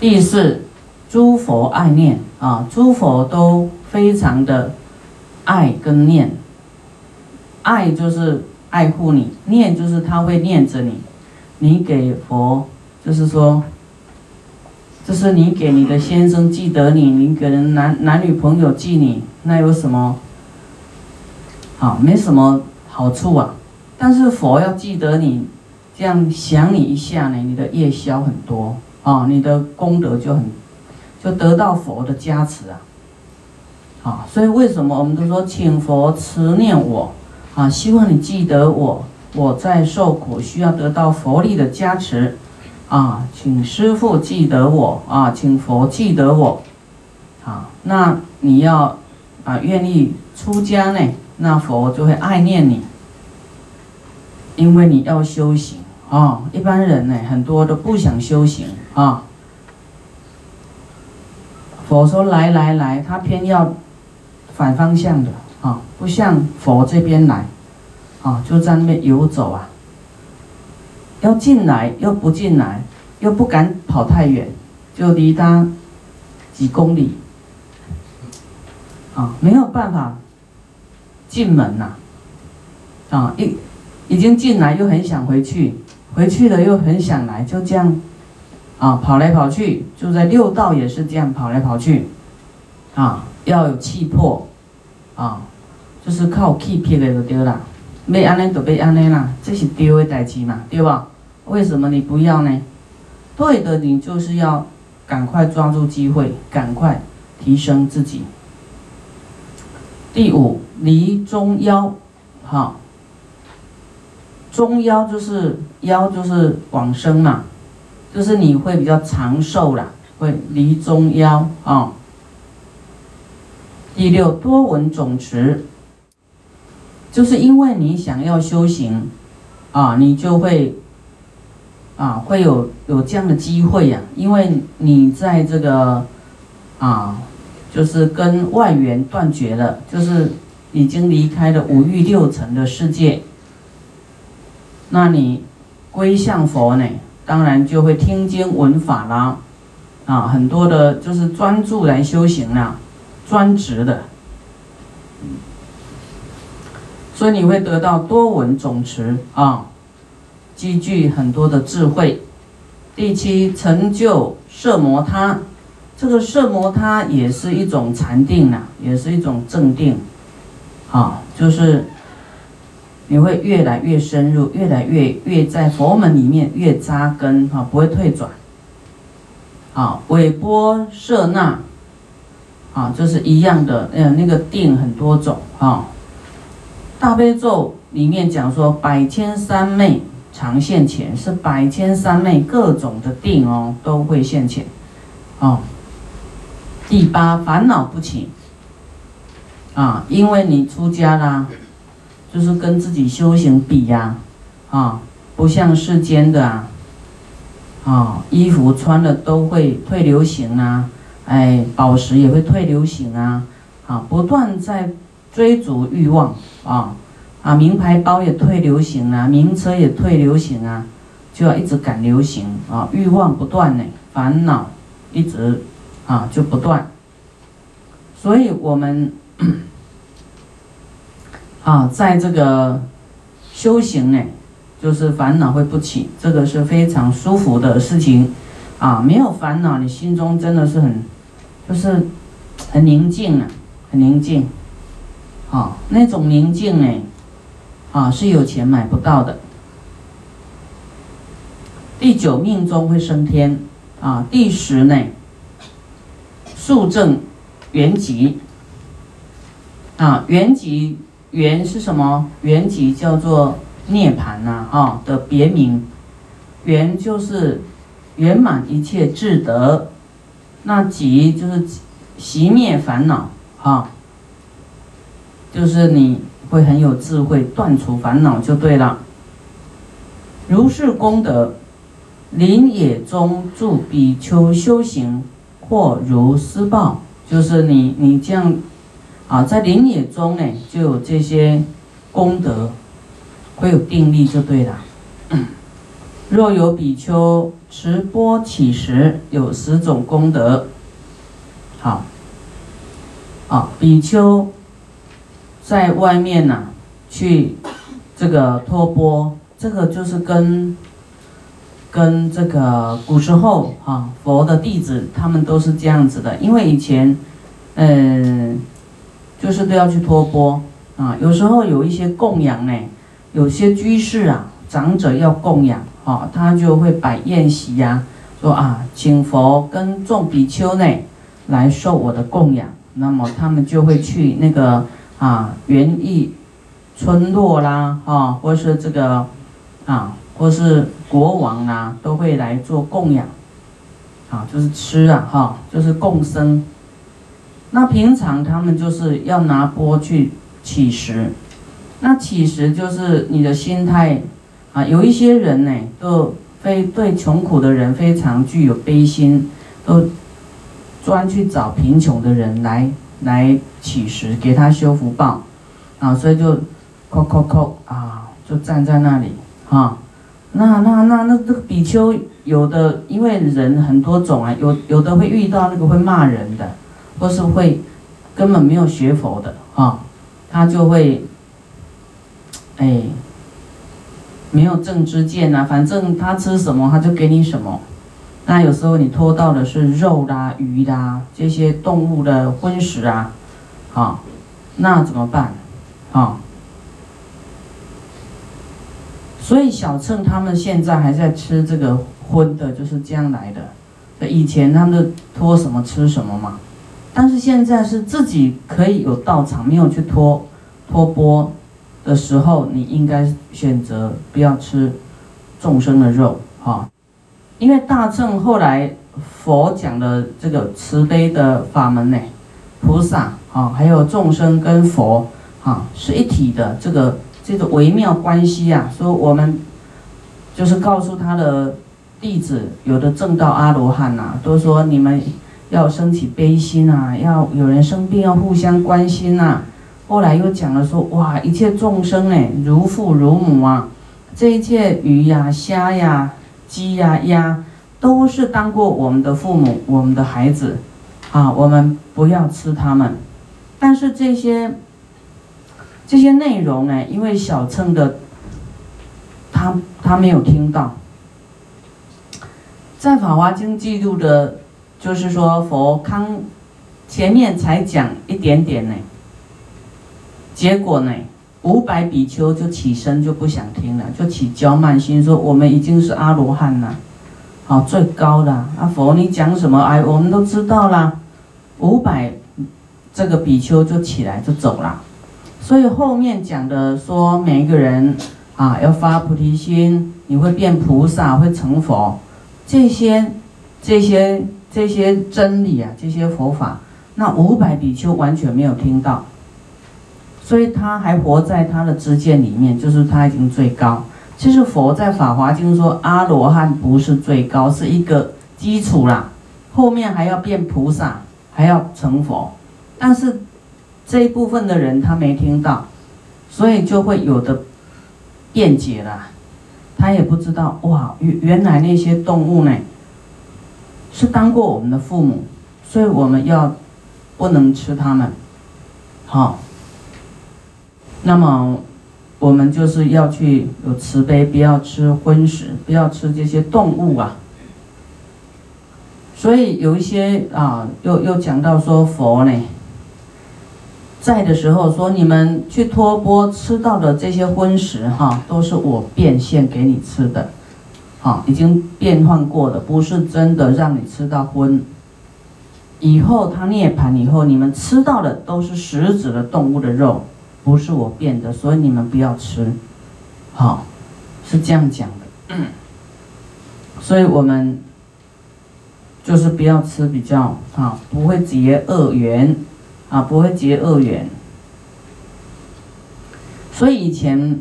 第四，诸佛爱念啊，诸佛都非常的爱跟念。爱就是爱护你，念就是他会念着你。你给佛，就是说，就是你给你的先生记得你，你给人男男女朋友记你，那有什么？好，没什么好处啊。但是佛要记得你，这样想你一下呢，你的夜宵很多啊，你的功德就很，就得到佛的加持啊。啊，所以为什么我们都说请佛慈念我啊？希望你记得我。我在受苦，需要得到佛力的加持，啊，请师父记得我啊，请佛记得我，啊，那你要啊愿意出家呢，那佛就会爱念你，因为你要修行啊。一般人呢，很多都不想修行啊。佛说来来来，他偏要反方向的啊，不像佛这边来。啊，就在那边游走啊，要进来又不进来，又不敢跑太远，就离他几公里，啊，没有办法进门呐，啊，一已经进来又很想回去，回去了又很想来，就这样，啊，跑来跑去，就在六道也是这样跑来跑去，啊，要有气魄，啊，就是靠气魄的就对了。被安尼就被安尼啦，这是丢的代志嘛，对吧？为什么你不要呢？对的，你就是要赶快抓住机会，赶快提升自己。第五，离中夭，好，中夭就是夭就是往生嘛，就是你会比较长寿啦，会离中夭啊。第六，多闻总持。就是因为你想要修行，啊，你就会，啊，会有有这样的机会呀。因为你在这个，啊，就是跟外缘断绝了，就是已经离开了五欲六尘的世界。那你归向佛呢，当然就会听经闻法啦，啊，很多的就是专注来修行啦，专职的。所以你会得到多闻总持啊，积聚很多的智慧。第七，成就摄摩他，这个摄摩他也是一种禅定呐，也是一种正定，啊，就是你会越来越深入，越来越越在佛门里面越扎根啊，不会退转。啊，尾波摄那，啊，就是一样的，嗯，那个定很多种啊。大悲咒里面讲说，百千三昧常现前，是百千三昧各种的定哦，都会现前，哦。第八，烦恼不起，啊，因为你出家啦，就是跟自己修行比呀，啊，不像世间的啊，啊，衣服穿了都会退流行啊，哎，宝石也会退流行啊，啊，不断在。追逐欲望啊啊！名牌包也退流行啊，名车也退流行啊，就要一直赶流行啊！欲望不断呢，烦恼一直啊就不断。所以我们啊，在这个修行呢，就是烦恼会不起，这个是非常舒服的事情啊！没有烦恼，你心中真的是很，就是很宁静啊，很宁静。啊，那种宁静呢，啊是有钱买不到的。第九命中会升天，啊，第十呢，速证圆寂。啊，圆寂圆是什么？圆寂叫做涅槃呐，啊的别名。圆就是圆满一切智德，那寂就是熄灭烦恼，啊。就是你会很有智慧，断除烦恼就对了。如是功德，林野中住比丘修行，或如施报，就是你你这样啊，在林野中呢，就有这些功德，会有定力就对了。若有比丘持钵乞食，有十种功德。好，啊，比丘在外面呐，去这个托钵，这个就是跟跟这个古时候啊佛的弟子他们都是这样子的，因为以前嗯就是都要去托钵啊，有时候有一些供养呢，有些居士啊长者要供养。哦，他就会摆宴席呀，说啊，请佛跟众比丘呢来受我的供养。那么他们就会去那个啊园艺村落啦，啊，或是这个啊，或是国王啊，都会来做供养。啊，就是吃啊，哈，就是共生。那平常他们就是要拿钵去乞食，那乞食就是你的心态。啊，有一些人呢，都非对穷苦的人非常具有悲心，都专去找贫穷的人来来乞食，给他修福报，啊，所以就叩叩叩啊，就站在那里啊，那那那那这个比丘有的，因为人很多种啊，有有的会遇到那个会骂人的，或是会根本没有学佛的啊，他就会，哎。没有正知见呐，反正他吃什么他就给你什么。那有时候你拖到的是肉啦、鱼啦这些动物的荤食啊，啊，那怎么办？啊，所以小乘他们现在还在吃这个荤的，就是这样来的。以前他们拖什么吃什么嘛，但是现在是自己可以有道场，没有去拖拖钵。的时候，你应该选择不要吃众生的肉，哈，因为大乘后来佛讲的这个慈悲的法门呢，菩萨啊，还有众生跟佛啊是一体的，这个这个微妙关系啊，说我们就是告诉他的弟子，有的正道阿罗汉呐，都说你们要升起悲心啊，要有人生病要互相关心呐。后来又讲了说，哇，一切众生哎，如父如母啊，这一切鱼呀、虾呀、鸡呀、鸭，都是当过我们的父母、我们的孩子，啊，我们不要吃他们。但是这些这些内容呢，因为小乘的他他没有听到，在《法华经》记录的，就是说佛康前面才讲一点点呢。结果呢，五百比丘就起身就不想听了，就起骄慢心，说我们已经是阿罗汉了，好最高的阿佛，你讲什么？哎，我们都知道啦。五百这个比丘就起来就走了。所以后面讲的说，每一个人啊要发菩提心，你会变菩萨，会成佛，这些这些这些真理啊，这些佛法，那五百比丘完全没有听到。所以他还活在他的知见里面，就是他已经最高。其实佛在《法华经》说，阿罗汉不是最高，是一个基础啦，后面还要变菩萨，还要成佛。但是这一部分的人他没听到，所以就会有的辩解啦。他也不知道哇，原原来那些动物呢，是当过我们的父母，所以我们要不能吃它们，好。那么，我们就是要去有慈悲，不要吃荤食，不要吃这些动物啊。所以有一些啊，又又讲到说佛呢，在的时候说你们去托钵吃到的这些荤食哈，都是我变现给你吃的，好，已经变换过的，不是真的让你吃到荤。以后他涅盘以后，你们吃到的都是食指的动物的肉。不是我变的，所以你们不要吃，好，是这样讲的。所以我们就是不要吃，比较啊，不会结恶缘，啊，不会结恶缘。所以以前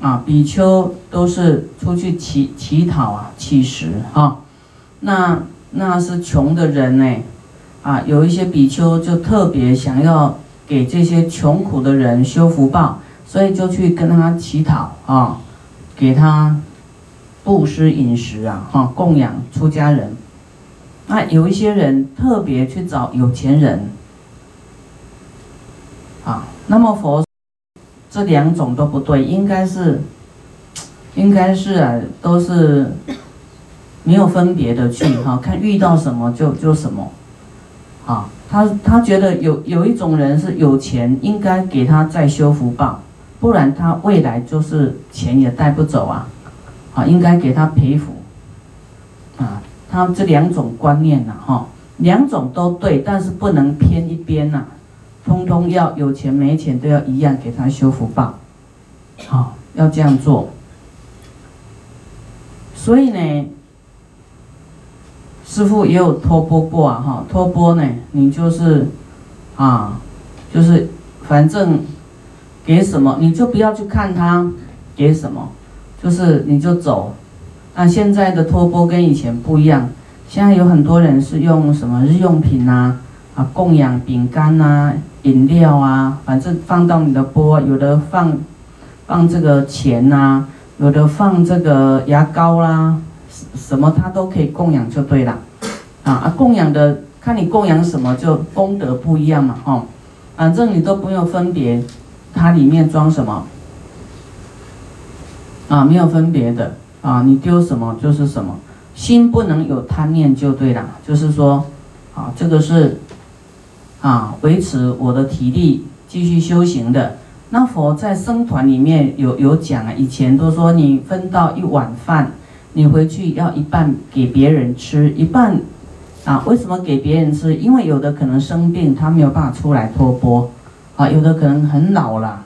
啊，比丘都是出去乞乞讨啊，乞食哈。那那是穷的人呢，啊，有一些比丘就特别想要。给这些穷苦的人修福报，所以就去跟他乞讨啊，给他布施饮食啊，哈，供养出家人。那有一些人特别去找有钱人，啊，那么佛这两种都不对，应该是，应该是啊，都是没有分别的去哈，看遇到什么就就什么，啊，他他觉得有有一种人是有钱，应该给他再修福报，不然他未来就是钱也带不走啊，啊，应该给他赔福，啊。他这两种观念呐，哈，两种都对，但是不能偏一边呐，通通要有钱没钱都要一样给他修福报，好，要这样做。所以呢，师傅也有托钵过啊，哈，托钵呢，你就是，啊，就是反正给什么你就不要去看他给什么，就是你就走。那现在的托钵跟以前不一样，现在有很多人是用什么日用品呐，啊供养饼干呐、饮料啊，反正放到你的钵，有的放放这个钱呐，有的放这个牙膏啦，什么他都可以供养就对了，啊啊供养的看你供养什么就功德不一样嘛，哦，反正你都不用分别，它里面装什么，啊没有分别的。啊，你丢什么就是什么，心不能有贪念就对了。就是说，啊，这个是，啊，维持我的体力继续修行的。那佛在僧团里面有有讲啊，以前都说你分到一碗饭，你回去要一半给别人吃，一半，啊，为什么给别人吃？因为有的可能生病，他没有办法出来托钵，啊，有的可能很老了。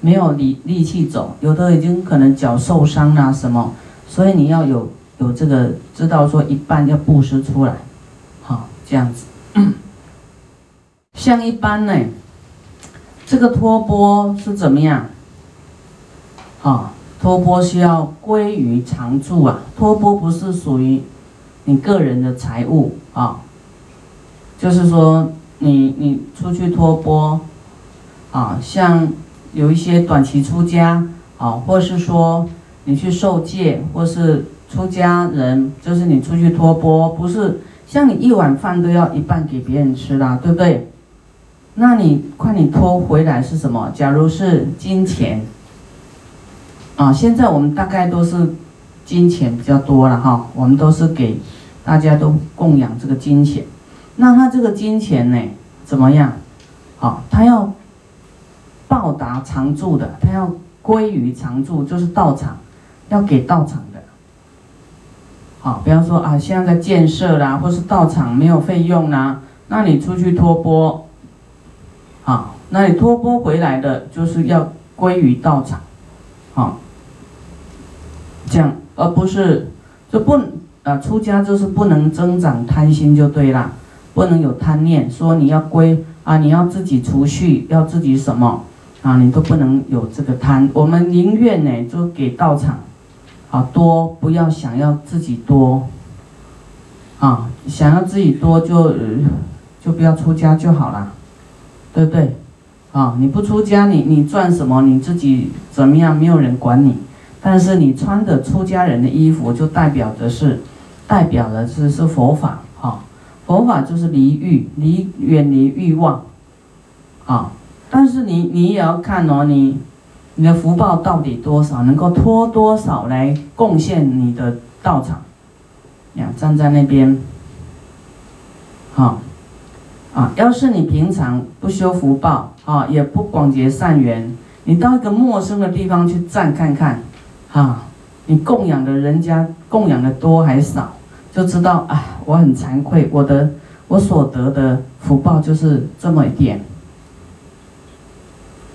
没有力力气走，有的已经可能脚受伤啦什么，所以你要有有这个知道说一半要布施出来，好这样子。像一般呢，这个托钵是怎么样？啊，托钵需要归于常住啊，托钵不是属于你个人的财物啊，就是说你你出去托钵啊，像。有一些短期出家，啊，或是说你去受戒，或是出家人，就是你出去托钵，不是像你一碗饭都要一半给别人吃啦，对不对？那你看你拖回来是什么？假如是金钱，啊，现在我们大概都是金钱比较多了哈，我们都是给大家都供养这个金钱，那他这个金钱呢，怎么样？好，他要。报答常住的，他要归于常住，就是道场，要给道场的。好，比方说啊，现在在建设啦，或是道场没有费用啦，那你出去托钵，啊，那你托钵回来的，就是要归于道场，好，这样，而不是就不啊，出家就是不能增长贪心就对啦，不能有贪念，说你要归啊，你要自己储蓄，要自己什么。啊，你都不能有这个贪。我们宁愿呢，就给道场，啊多，不要想要自己多。啊，想要自己多就就不要出家就好了，对不对？啊，你不出家，你你赚什么？你自己怎么样？没有人管你。但是你穿着出家人的衣服，就代表的是，代表的是是佛法。哈，佛法就是离欲，离远离欲望。啊。但是你你也要看哦，你你的福报到底多少，能够托多少来贡献你的道场？呀，站在那边，好，啊，要是你平常不修福报啊，也不广结善缘，你到一个陌生的地方去站看看，啊，你供养的人家供养的多还少，就知道啊，我很惭愧，我的我所得的福报就是这么一点。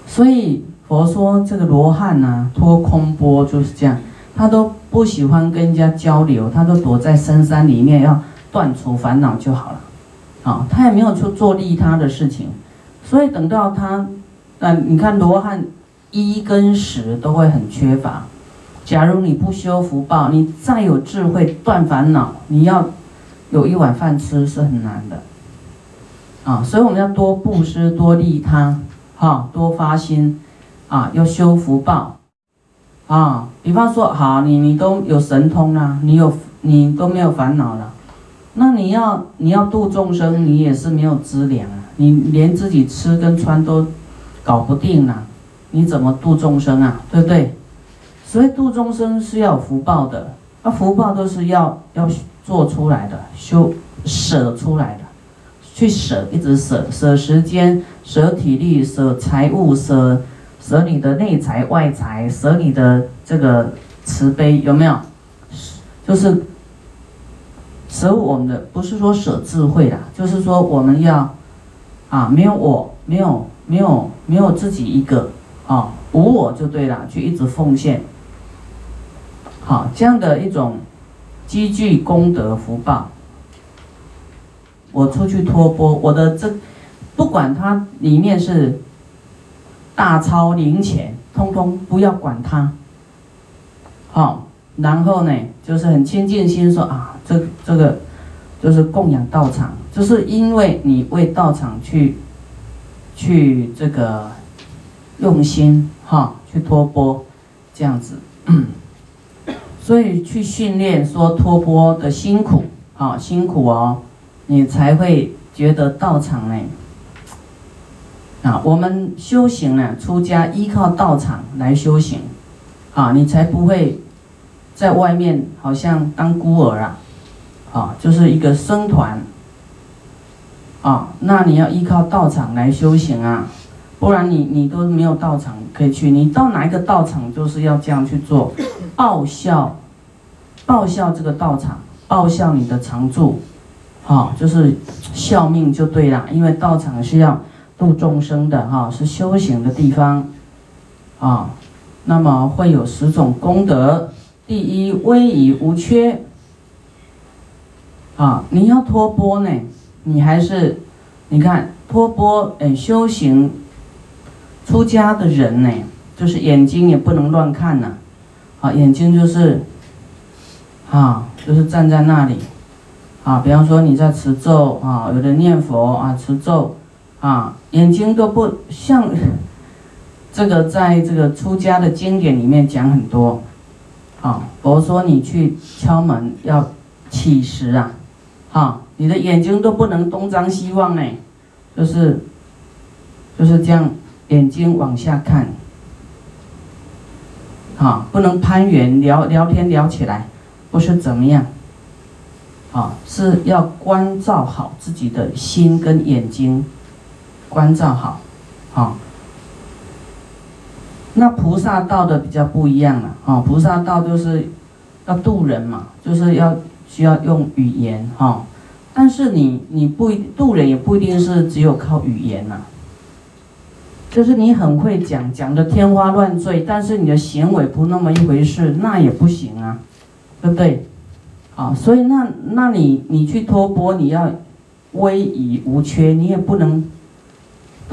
所以佛说这个罗汉呐，托空钵就是这样，他都不喜欢跟人家交流，他都躲在深山里面，要断除烦恼就好了，啊，他也没有去做利他的事情，所以等到他，嗯，你看罗汉一跟十都会很缺乏，假如你不修福报，你再有智慧断烦恼，你要有一碗饭吃是很难的，啊，所以我们要多布施，多利他。啊，多发心，啊，要修福报，啊，比方说，好，你你都有神通啦，你有你都没有烦恼了，那你要你要度众生，你也是没有资粮啊，你连自己吃跟穿都搞不定了，你怎么度众生啊？对不对？所以度众生是要有福报的，那福报都是要要做出来的，修舍出来的，去舍，一直舍，舍时间，舍体力，舍财物，舍。舍你的内财外财，舍你的这个慈悲有没有？就是舍我们的，不是说舍智慧啦，就是说我们要啊，没有我，没有没有没有自己一个啊，无我就对了，去一直奉献。好，这样的一种积聚功德福报，我出去托钵，我的这不管它里面是。大钞零钱，通通不要管它。好，然后呢，就是很亲近心说啊，这这个就是供养道场，就是因为你为道场去去这个用心哈，去托钵这样子，所以去训练说托钵的辛苦，啊辛苦哦，你才会觉得道场呢。啊，我们修行呢，出家依靠道场来修行，啊，你才不会在外面好像当孤儿啊，啊，就是一个僧团，啊，那你要依靠道场来修行啊，不然你你都没有道场可以去，你到哪一个道场就是要这样去做，报效，报效这个道场，报效你的常住，啊，就是效命就对了，因为道场是要。度众生的哈是修行的地方，啊，那么会有十种功德。第一，威仪无缺。啊，你要托钵呢，你还是，你看托钵，哎，修行出家的人呢，就是眼睛也不能乱看呐，啊，眼睛就是，啊，就是站在那里，啊，比方说你在持咒啊，有的念佛啊，持咒。啊，眼睛都不像 这个，在这个出家的经典里面讲很多。啊，佛说你去敲门要起时啊，哈，你的眼睛都不能东张西望哎，就是就是这样，眼睛往下看，啊，不能攀缘聊聊天聊起来，不是怎么样，啊，是要关照好自己的心跟眼睛。关照好，啊。那菩萨道的比较不一样了，啊，菩萨道就是要渡人嘛，就是要需要用语言，哈。但是你你不渡人也不一定是只有靠语言呐，就是你很会讲，讲的天花乱坠，但是你的行为不那么一回事，那也不行啊，对不对？啊，所以那那你你去托钵，你要威仪无缺，你也不能。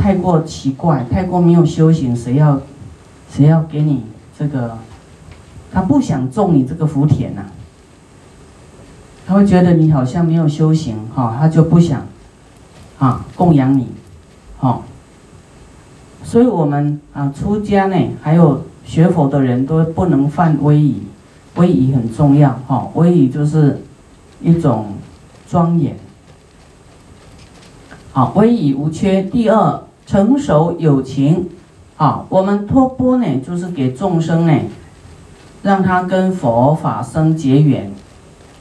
太过奇怪，太过没有修行，谁要，谁要给你这个？他不想种你这个福田呐，他会觉得你好像没有修行，哈，他就不想，啊，供养你，哈。所以我们啊，出家呢，还有学佛的人都不能犯威仪，威仪很重要，哈，威仪就是一种庄严，好，威仪无缺。第二。成熟有情，啊，我们托钵呢，就是给众生呢，让他跟佛法生结缘，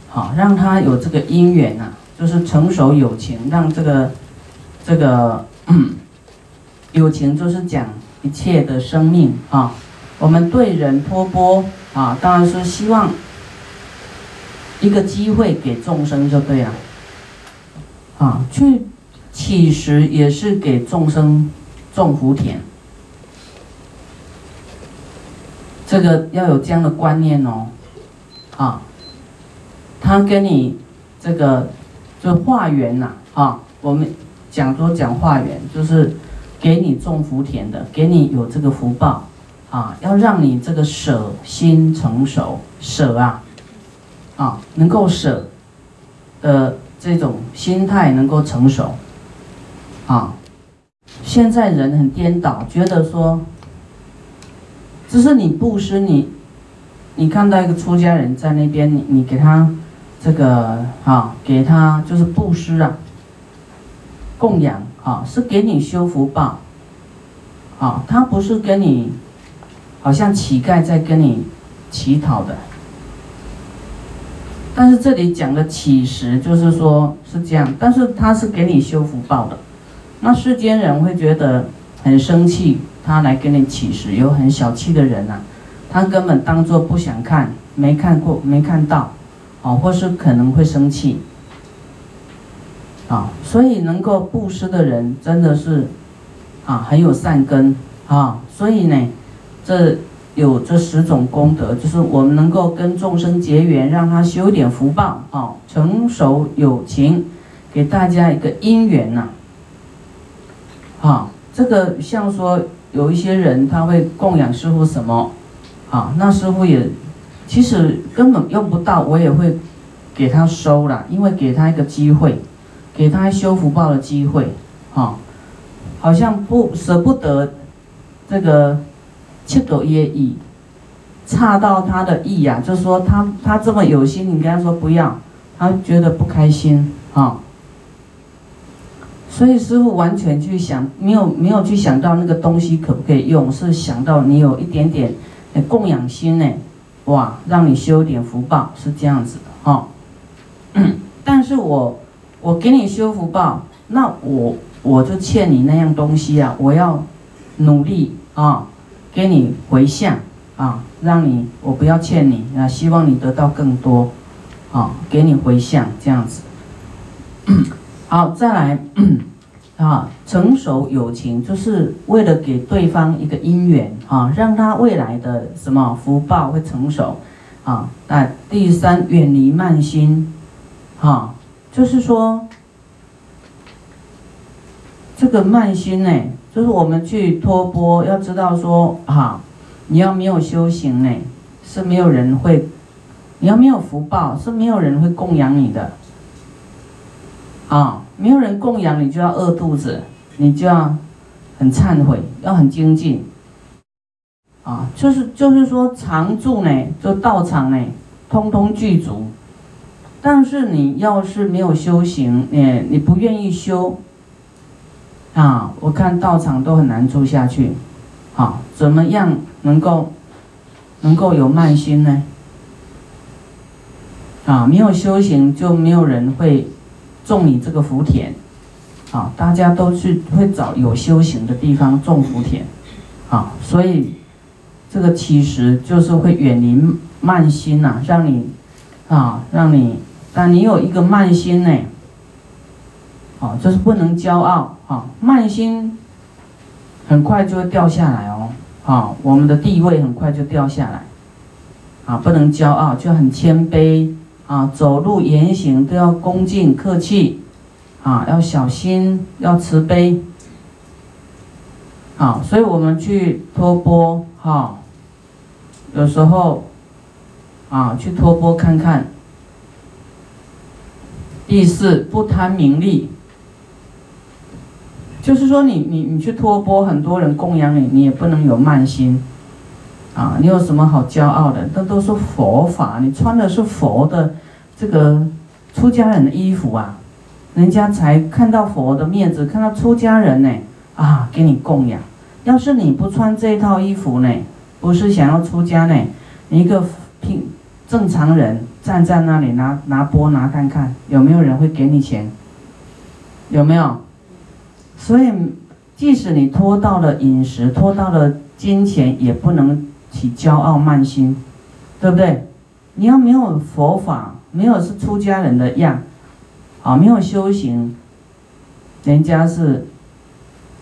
好，让他有这个因缘呐，就是成熟友情，让这个这个 友情就是讲一切的生命啊，我们对人托钵啊，当然是希望一个机会给众生就对了，啊，去。其实也是给众生种福田，这个要有这样的观念哦，啊，他跟你这个就化缘呐，啊，我们讲说讲化缘，就是给你种福田的，给你有这个福报，啊，要让你这个舍心成熟，舍啊，啊，能够舍的这种心态能够成熟。啊，现在人很颠倒，觉得说，只是你布施，你你看到一个出家人在那边，你你给他这个啊，给他就是布施啊，供养啊，是给你修福报，啊，他不是跟你，好像乞丐在跟你乞讨的。但是这里讲的乞食，就是说是这样，但是他是给你修福报的。那世间人会觉得很生气，他来跟你乞食，有很小气的人呐。他根本当做不想看，没看过，没看到，哦，或是可能会生气，啊，所以能够布施的人真的是，啊，很有善根啊，所以呢，这有这十种功德，就是我们能够跟众生结缘，让他修点福报，啊，成熟有情，给大家一个因缘呐，啊，这个像说有一些人他会供养师傅什么。啊，那师傅也，其实根本用不到，我也会给他收了，因为给他一个机会，给他修福报的机会，哈，好像不舍不得这个七朵耶意，差到他的意呀，就说他他这么有心，你跟他说不要，他觉得不开心啊，所以师傅完全去想，没有没有去想到那个东西可不可以用，是想到你有一点点。供养心呢，哇，让你修点福报是这样子的哈。但是我我给你修福报，那我我就欠你那样东西啊，我要努力啊，给你回向啊，让你我不要欠你啊，希望你得到更多啊，给你回向这样子。好，再来。啊，成熟友情就是为了给对方一个姻缘啊，让他未来的什么福报会成熟啊。那第三，远离慢心，哈，就是说这个慢心呢，就是我们去托钵，要知道说哈，你要没有修行呢，是没有人会，你要没有福报，是没有人会供养你的，啊。没有人供养你，就要饿肚子，你就要很忏悔，要很精进，啊，就是就是说常住呢，就道场呢，通通具足。但是你要是没有修行，你你不愿意修，啊，我看道场都很难住下去，啊，怎么样能够能够有慢心呢？啊，没有修行就没有人会。种你这个福田，啊，大家都去会找有修行的地方种福田，啊，所以这个其实就是会远离慢心呐，让你，啊，让你，但你有一个慢心呢，啊，就是不能骄傲，啊，慢心很快就会掉下来哦，啊，我们的地位很快就掉下来，啊，不能骄傲，就很谦卑。啊，走路言行都要恭敬客气，啊，要小心，要慈悲，啊，所以我们去托钵，哈，有时候，啊，去托钵看看。第四，不贪名利，就是说，你你你去托钵，很多人供养你，你也不能有慢心。啊，你有什么好骄傲的？那都是佛法，你穿的是佛的这个出家人的衣服啊，人家才看到佛的面子，看到出家人呢，啊，给你供养。要是你不穿这套衣服呢，不是想要出家呢，你一个平正常人站在那里拿拿钵拿看看，有没有人会给你钱？有没有？所以，即使你拖到了饮食，拖到了金钱，也不能。起骄傲慢心，对不对？你要没有佛法，没有是出家人的样，啊，没有修行，人家是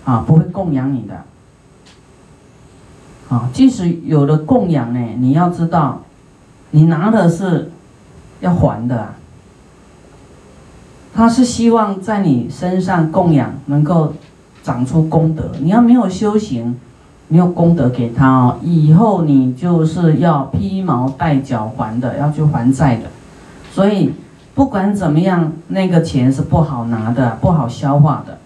啊不会供养你的，啊，即使有了供养呢，你要知道，你拿的是要还的，啊他是希望在你身上供养能够长出功德，你要没有修行。你有功德给他哦，以后你就是要披毛戴脚还的，要去还债的。所以不管怎么样，那个钱是不好拿的，不好消化的。